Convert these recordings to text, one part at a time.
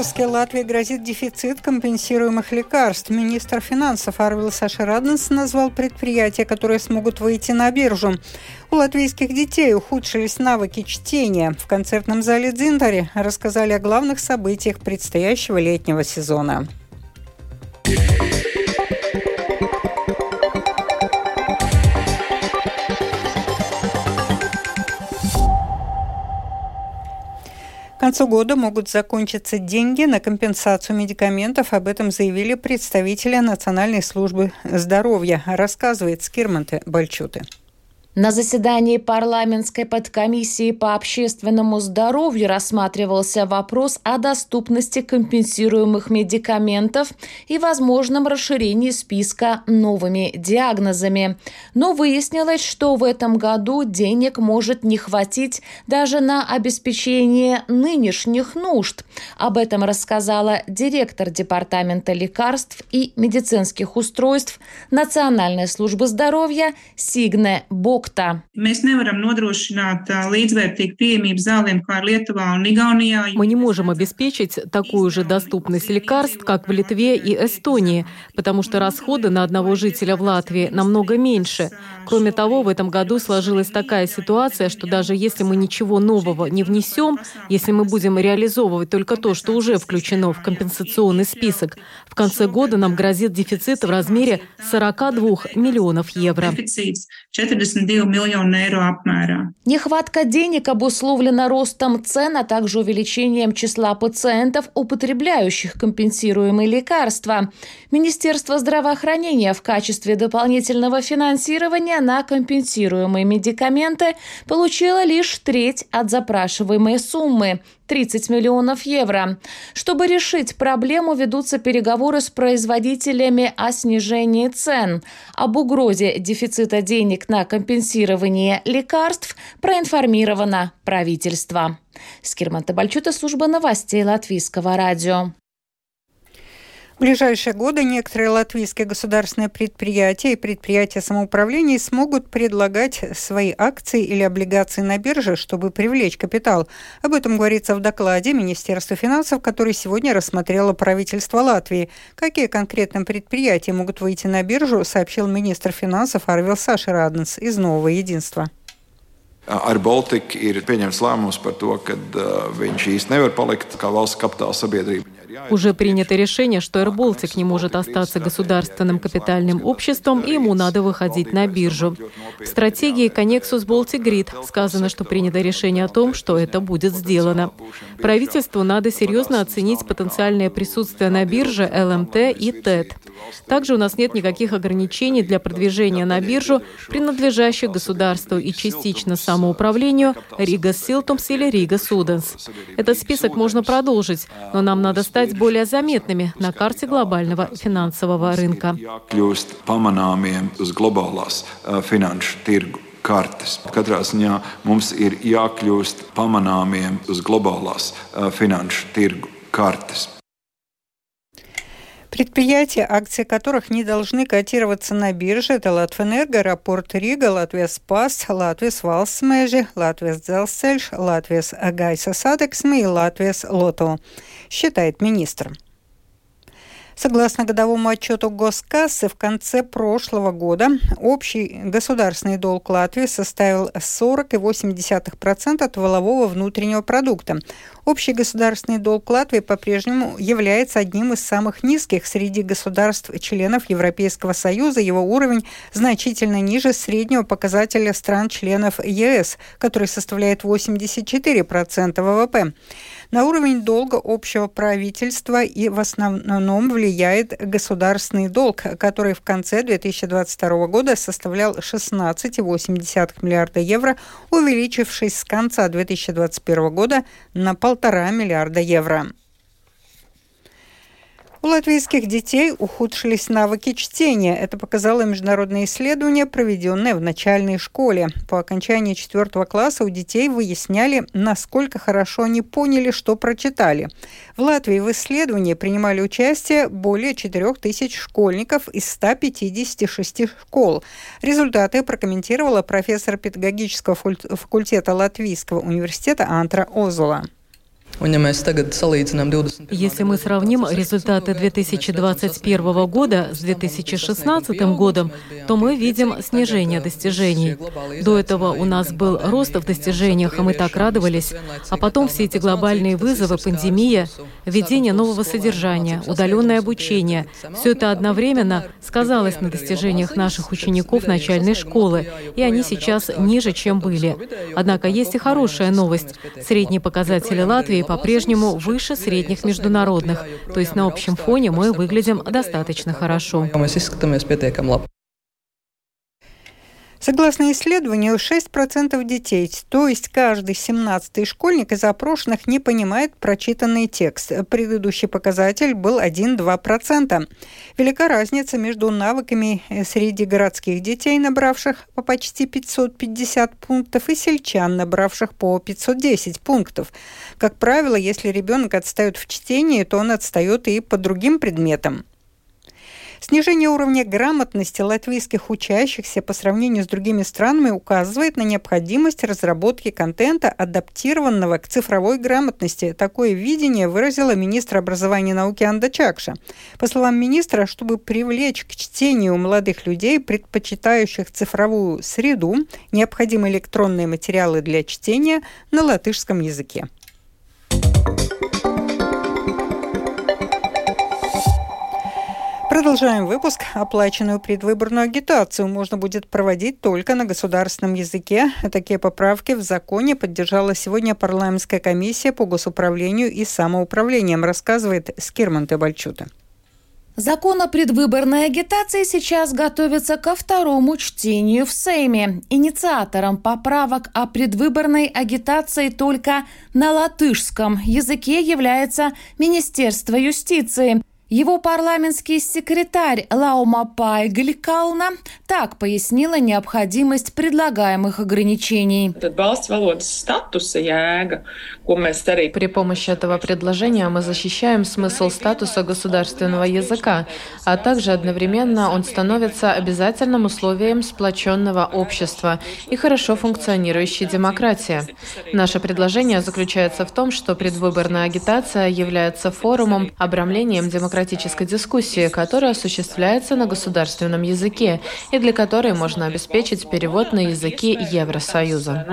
выпуске Латвии грозит дефицит компенсируемых лекарств. Министр финансов Арвил Сашараденс назвал предприятия, которые смогут выйти на биржу. У латвийских детей ухудшились навыки чтения. В концертном зале Дзинтари рассказали о главных событиях предстоящего летнего сезона. Концу года могут закончиться деньги на компенсацию медикаментов. Об этом заявили представители Национальной службы здоровья, рассказывает Скирманте Бальчуты. На заседании парламентской подкомиссии по общественному здоровью рассматривался вопрос о доступности компенсируемых медикаментов и возможном расширении списка новыми диагнозами. Но выяснилось, что в этом году денег может не хватить даже на обеспечение нынешних нужд. Об этом рассказала директор Департамента лекарств и медицинских устройств Национальной службы здоровья Сигне Бок продукта. Мы не можем обеспечить такую же доступность лекарств, как в Литве и Эстонии, потому что расходы на одного жителя в Латвии намного меньше. Кроме того, в этом году сложилась такая ситуация, что даже если мы ничего нового не внесем, если мы будем реализовывать только то, что уже включено в компенсационный список, в конце года нам грозит дефицит в размере 42 миллионов евро. 42 миллиона евро apmērā. Нехватка денег обусловлена ростом цен, а также увеличением числа пациентов, употребляющих компенсируемые лекарства. Министерство здравоохранения в качестве дополнительного финансирования на компенсируемые медикаменты получило лишь треть от запрашиваемой суммы 30 миллионов евро. Чтобы решить проблему, ведутся переговоры с производителями о снижении цен. Об угрозе дефицита денег на компенсирование лекарств проинформировано правительство. Скирман Табальчута, служба новостей Латвийского радио. В ближайшие годы некоторые латвийские государственные предприятия и предприятия самоуправления смогут предлагать свои акции или облигации на бирже, чтобы привлечь капитал. Об этом говорится в докладе Министерства финансов, который сегодня рассмотрело правительство Латвии. Какие конкретно предприятия могут выйти на биржу, сообщил министр финансов Арвил Саши Раденс из «Нового единства». Ar Baltiku ir pieņemts lēmums par to, ka uh, viņš īsti nevar palikt kā valsts kapitāla sabiedrība. Уже принято решение, что AirBaltic не может остаться государственным капитальным обществом, и ему надо выходить на биржу. В стратегии Connexus Baltic Grid сказано, что принято решение о том, что это будет сделано. Правительству надо серьезно оценить потенциальное присутствие на бирже LMT и Tet. Также у нас нет никаких ограничений для продвижения на биржу принадлежащих государству и частично самоуправлению Rīgas Siltums или Rīgas Ūdens. Этот список можно продолжить, но нам надо стать более заметными на карте глобального финансового рынка. kartes. Katrā ziņā mums ir jākļūst pamanāmiem uz globālās finanšu tirgu kartes. Предприятия, акции которых не должны котироваться на бирже, это Латвэнерго, Аэропорт Рига, Латвия Спас, Латвия Валсмежи, Латвия Дзелсельш, Латвия Гайса Садексме и Латвия Лото, считает министр. Согласно годовому отчету Госкассы, в конце прошлого года общий государственный долг Латвии составил 40,8% от волового внутреннего продукта. Общий государственный долг Латвии по-прежнему является одним из самых низких среди государств-членов Европейского Союза. Его уровень значительно ниже среднего показателя стран-членов ЕС, который составляет 84% ВВП. На уровень долга общего правительства и в основном влияет государственный долг, который в конце 2022 года составлял 16,8 миллиарда евро, увеличившись с конца 2021 года на полтора миллиарда евро. У латвийских детей ухудшились навыки чтения. Это показало международное исследование, проведенное в начальной школе. По окончании четвертого класса у детей выясняли, насколько хорошо они поняли, что прочитали. В Латвии в исследовании принимали участие более 4 тысяч школьников из 156 школ. Результаты прокомментировала профессор педагогического факультета Латвийского университета Антра Озула. Если мы сравним результаты 2021 года с 2016 годом, то мы видим снижение достижений. До этого у нас был рост в достижениях, и мы так радовались. А потом все эти глобальные вызовы, пандемия, введение нового содержания, удаленное обучение, все это одновременно сказалось на достижениях наших учеников начальной школы, и они сейчас ниже, чем были. Однако есть и хорошая новость. Средние показатели Латвии по-прежнему выше средних международных, то есть на общем фоне мы выглядим достаточно хорошо. Согласно исследованию, 6% детей, то есть каждый 17-й школьник из опрошенных не понимает прочитанный текст. Предыдущий показатель был 1-2%. Велика разница между навыками среди городских детей, набравших по почти 550 пунктов, и сельчан, набравших по 510 пунктов. Как правило, если ребенок отстает в чтении, то он отстает и по другим предметам. Снижение уровня грамотности латвийских учащихся по сравнению с другими странами указывает на необходимость разработки контента, адаптированного к цифровой грамотности. Такое видение выразила министр образования и науки Анда Чакша. По словам министра, чтобы привлечь к чтению молодых людей, предпочитающих цифровую среду, необходимы электронные материалы для чтения на латышском языке. Продолжаем выпуск. Оплаченную предвыборную агитацию можно будет проводить только на государственном языке. Такие поправки в законе поддержала сегодня парламентская комиссия по госуправлению и самоуправлением, рассказывает Скирман Тебальчута. Закон о предвыборной агитации сейчас готовится ко второму чтению в Сейме. Инициатором поправок о предвыборной агитации только на латышском языке является Министерство юстиции. Его парламентский секретарь Лаума Пайгликална так пояснила необходимость предлагаемых ограничений. При помощи этого предложения мы защищаем смысл статуса государственного языка, а также одновременно он становится обязательным условием сплоченного общества и хорошо функционирующей демократии. Наше предложение заключается в том, что предвыборная агитация является форумом, обрамлением демократии демократической дискуссии, которая осуществляется на государственном языке и для которой можно обеспечить перевод на языки Евросоюза.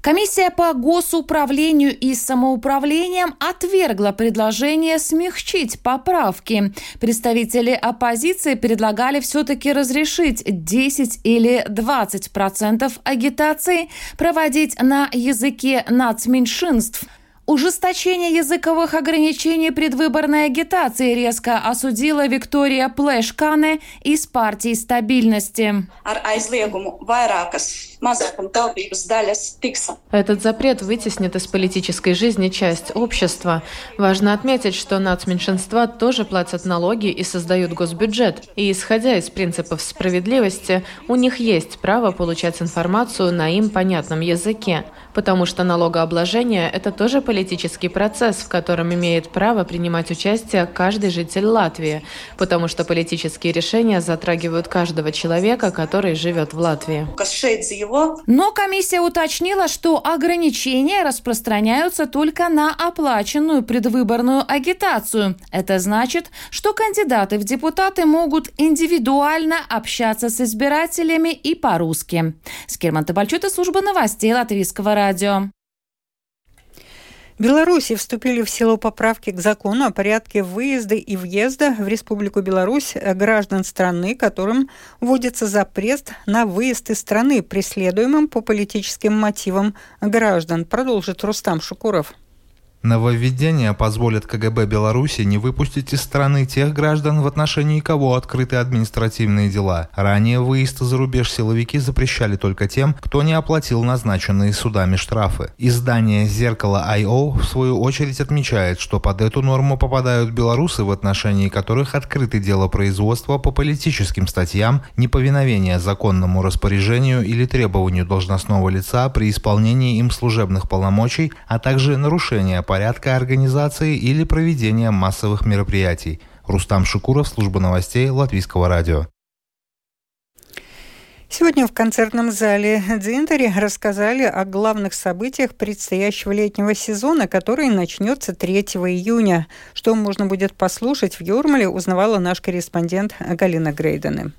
Комиссия по госуправлению и самоуправлением отвергла предложение смягчить поправки. Представители оппозиции предлагали все-таки разрешить 10 или 20 процентов агитации проводить на языке нацменьшинств – Ужесточение языковых ограничений предвыборной агитации резко осудила Виктория Плешкане из партии стабильности. Этот запрет вытеснит из политической жизни часть общества. Важно отметить, что нацменьшинства тоже платят налоги и создают госбюджет. И исходя из принципов справедливости, у них есть право получать информацию на им понятном языке потому что налогообложение – это тоже политический процесс, в котором имеет право принимать участие каждый житель Латвии, потому что политические решения затрагивают каждого человека, который живет в Латвии. Но комиссия уточнила, что ограничения распространяются только на оплаченную предвыборную агитацию. Это значит, что кандидаты в депутаты могут индивидуально общаться с избирателями и по-русски. Скирман Табальчута, служба новостей Латвийского радио. В Беларуси вступили в силу поправки к закону о порядке выезда и въезда в Республику Беларусь граждан страны, которым вводится запрет на выезд из страны, преследуемым по политическим мотивам граждан, продолжит Рустам Шукуров. Нововведения позволят КГБ Беларуси не выпустить из страны тех граждан, в отношении кого открыты административные дела. Ранее выезд за рубеж силовики запрещали только тем, кто не оплатил назначенные судами штрафы. Издание «Зеркало I.O.» в свою очередь отмечает, что под эту норму попадают белорусы, в отношении которых открыты дело производства по политическим статьям, неповиновение законному распоряжению или требованию должностного лица при исполнении им служебных полномочий, а также нарушение по порядка организации или проведения массовых мероприятий. Рустам Шукуров, служба новостей Латвийского радио. Сегодня в концертном зале Дзинтери рассказали о главных событиях предстоящего летнего сезона, который начнется 3 июня. Что можно будет послушать в Юрмале, узнавала наш корреспондент Галина Грейдены.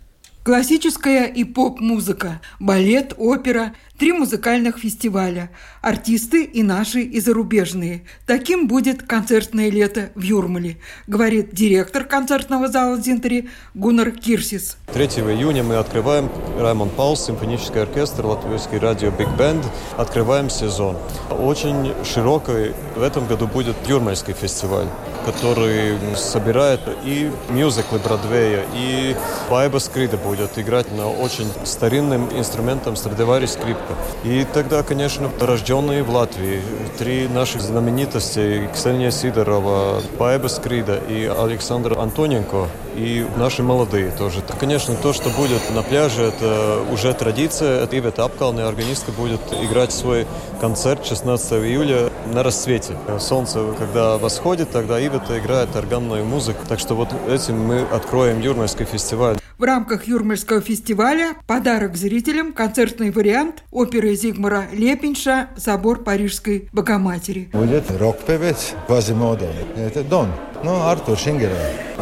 Классическая и поп-музыка, балет, опера, три музыкальных фестиваля, артисты и наши, и зарубежные. Таким будет концертное лето в Юрмале, говорит директор концертного зала Зинтери Гуннар Кирсис. 3 июня мы открываем Раймонд Паулс, симфонический оркестр, латвийский радио Биг Бенд. Открываем сезон. Очень широкий в этом году будет Юрмальский фестиваль который собирает и мюзиклы Бродвея, и Байба Скрида будет играть на очень старинным инструментом Страдивари скрипка. И тогда, конечно, рожденные в Латвии, три наших знаменитости, Ксения Сидорова, Байба Скрида и Александр Антоненко, и наши молодые тоже. Конечно, то, что будет на пляже, это уже традиция. Ивета Апкалная органистка будет играть свой концерт 16 июля на рассвете. Солнце, когда восходит, тогда Ивета играет органную музыку. Так что вот этим мы откроем Юрмальский фестиваль. В рамках Юрмальского фестиваля подарок зрителям концертный вариант оперы Зигмара Лепинша «Собор Парижской Богоматери». Будет рок-певец Квазимодо. Это Дон. Ну, Артур Шингера.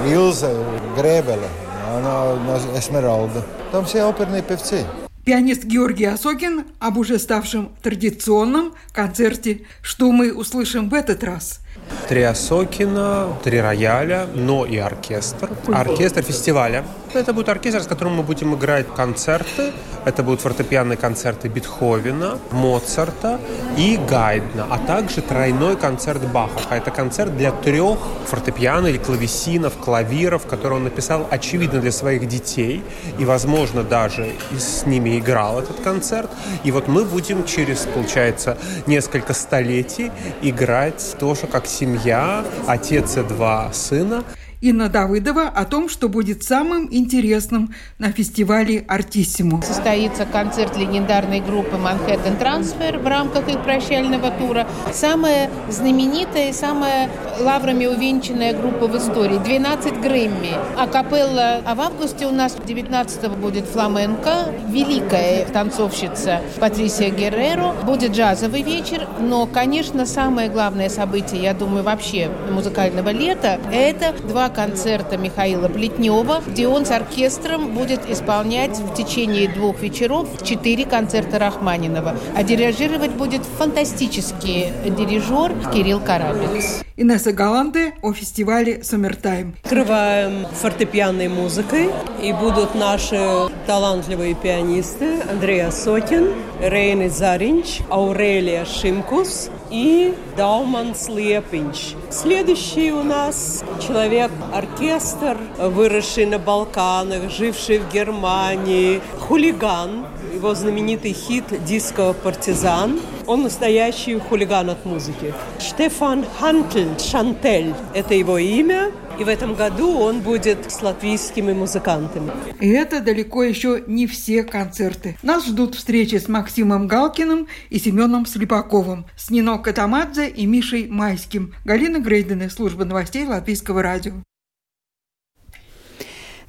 Илза Гребеле. Она Эсмералда. Там все оперные певцы. Пианист Георгий Осокин об уже ставшем традиционном концерте «Что мы услышим в этот раз?» Три Осокина, три рояля, но и оркестр. Оркестр фестиваля. Это будет оркестр, с которым мы будем играть концерты. Это будут фортепианные концерты Бетховена, Моцарта и Гайдна, а также тройной концерт Баха. А это концерт для трех фортепиано или клавесинов, клавиров, которые он написал, очевидно, для своих детей. И, возможно, даже с ними играл этот концерт. И вот мы будем через, получается, несколько столетий играть тоже как семья, отец и два сына. Инна Давыдова о том, что будет самым интересным на фестивале «Артиссимо». Состоится концерт легендарной группы «Манхэттен Трансфер» в рамках их прощального тура. Самая знаменитая и самая лаврами увенчанная группа в истории. 12 Грэмми. А капелла, а в августе у нас 19 будет фламенко. Великая танцовщица Патрисия Герреро. Будет джазовый вечер. Но, конечно, самое главное событие, я думаю, вообще музыкального лета, это два концерта Михаила Плетнева, где он с оркестром будет исполнять в течение двух вечеров четыре концерта Рахманинова. А дирижировать будет фантастический дирижер Кирилл Карабец. Инесса Галанде о фестивале «Сумертайм». Открываем фортепианной музыкой, и будут наши талантливые пианисты Андрей Сотин, Рейни Заринч, Аурелия Шимкус и Дауман Слепинч. Следующий у нас человек-оркестр, выросший на Балканах, живший в Германии, хулиган, его знаменитый хит «Диско партизан». Он настоящий хулиган от музыки. Штефан Хантель, Шантель – это его имя. И в этом году он будет с латвийскими музыкантами. И это далеко еще не все концерты. Нас ждут встречи с Максимом Галкиным и Семеном Слепаковым, с Нино Катамадзе и Мишей Майским. Галина Грейдена, служба новостей Латвийского радио.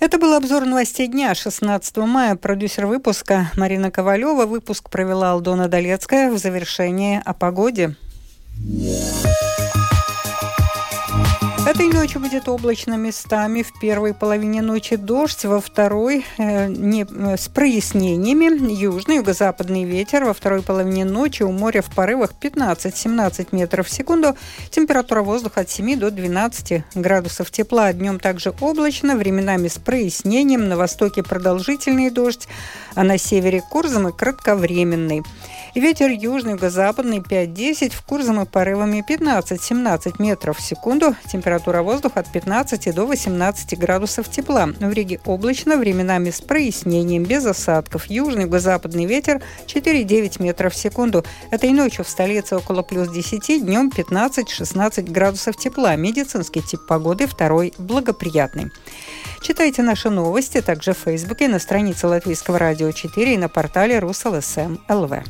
Это был обзор новостей дня 16 мая. Продюсер выпуска Марина Ковалева. Выпуск провела Алдона Долецкая в завершении о погоде. Yeah. Этой ночью будет облачно местами. В первой половине ночи дождь, во второй э, не, э, с прояснениями. Южный, юго-западный ветер. Во второй половине ночи у моря в порывах 15-17 метров в секунду. Температура воздуха от 7 до 12 градусов тепла. Днем также облачно, временами с прояснением. На востоке продолжительный дождь, а на севере Курзамы кратковременный. Ветер южный, юго-западный 5-10, в Курзамы порывами 15-17 метров в секунду. Температура воздуха от 15 до 18 градусов тепла. В Риге облачно, временами с прояснением, без осадков. Южный, юго-западный ветер 4-9 метров в секунду. Этой ночью в столице около плюс 10, днем 15-16 градусов тепла. Медицинский тип погоды второй благоприятный. Читайте наши новости также в Фейсбуке, на странице Латвийского радио 4 и на портале РусЛСМ ЛВ.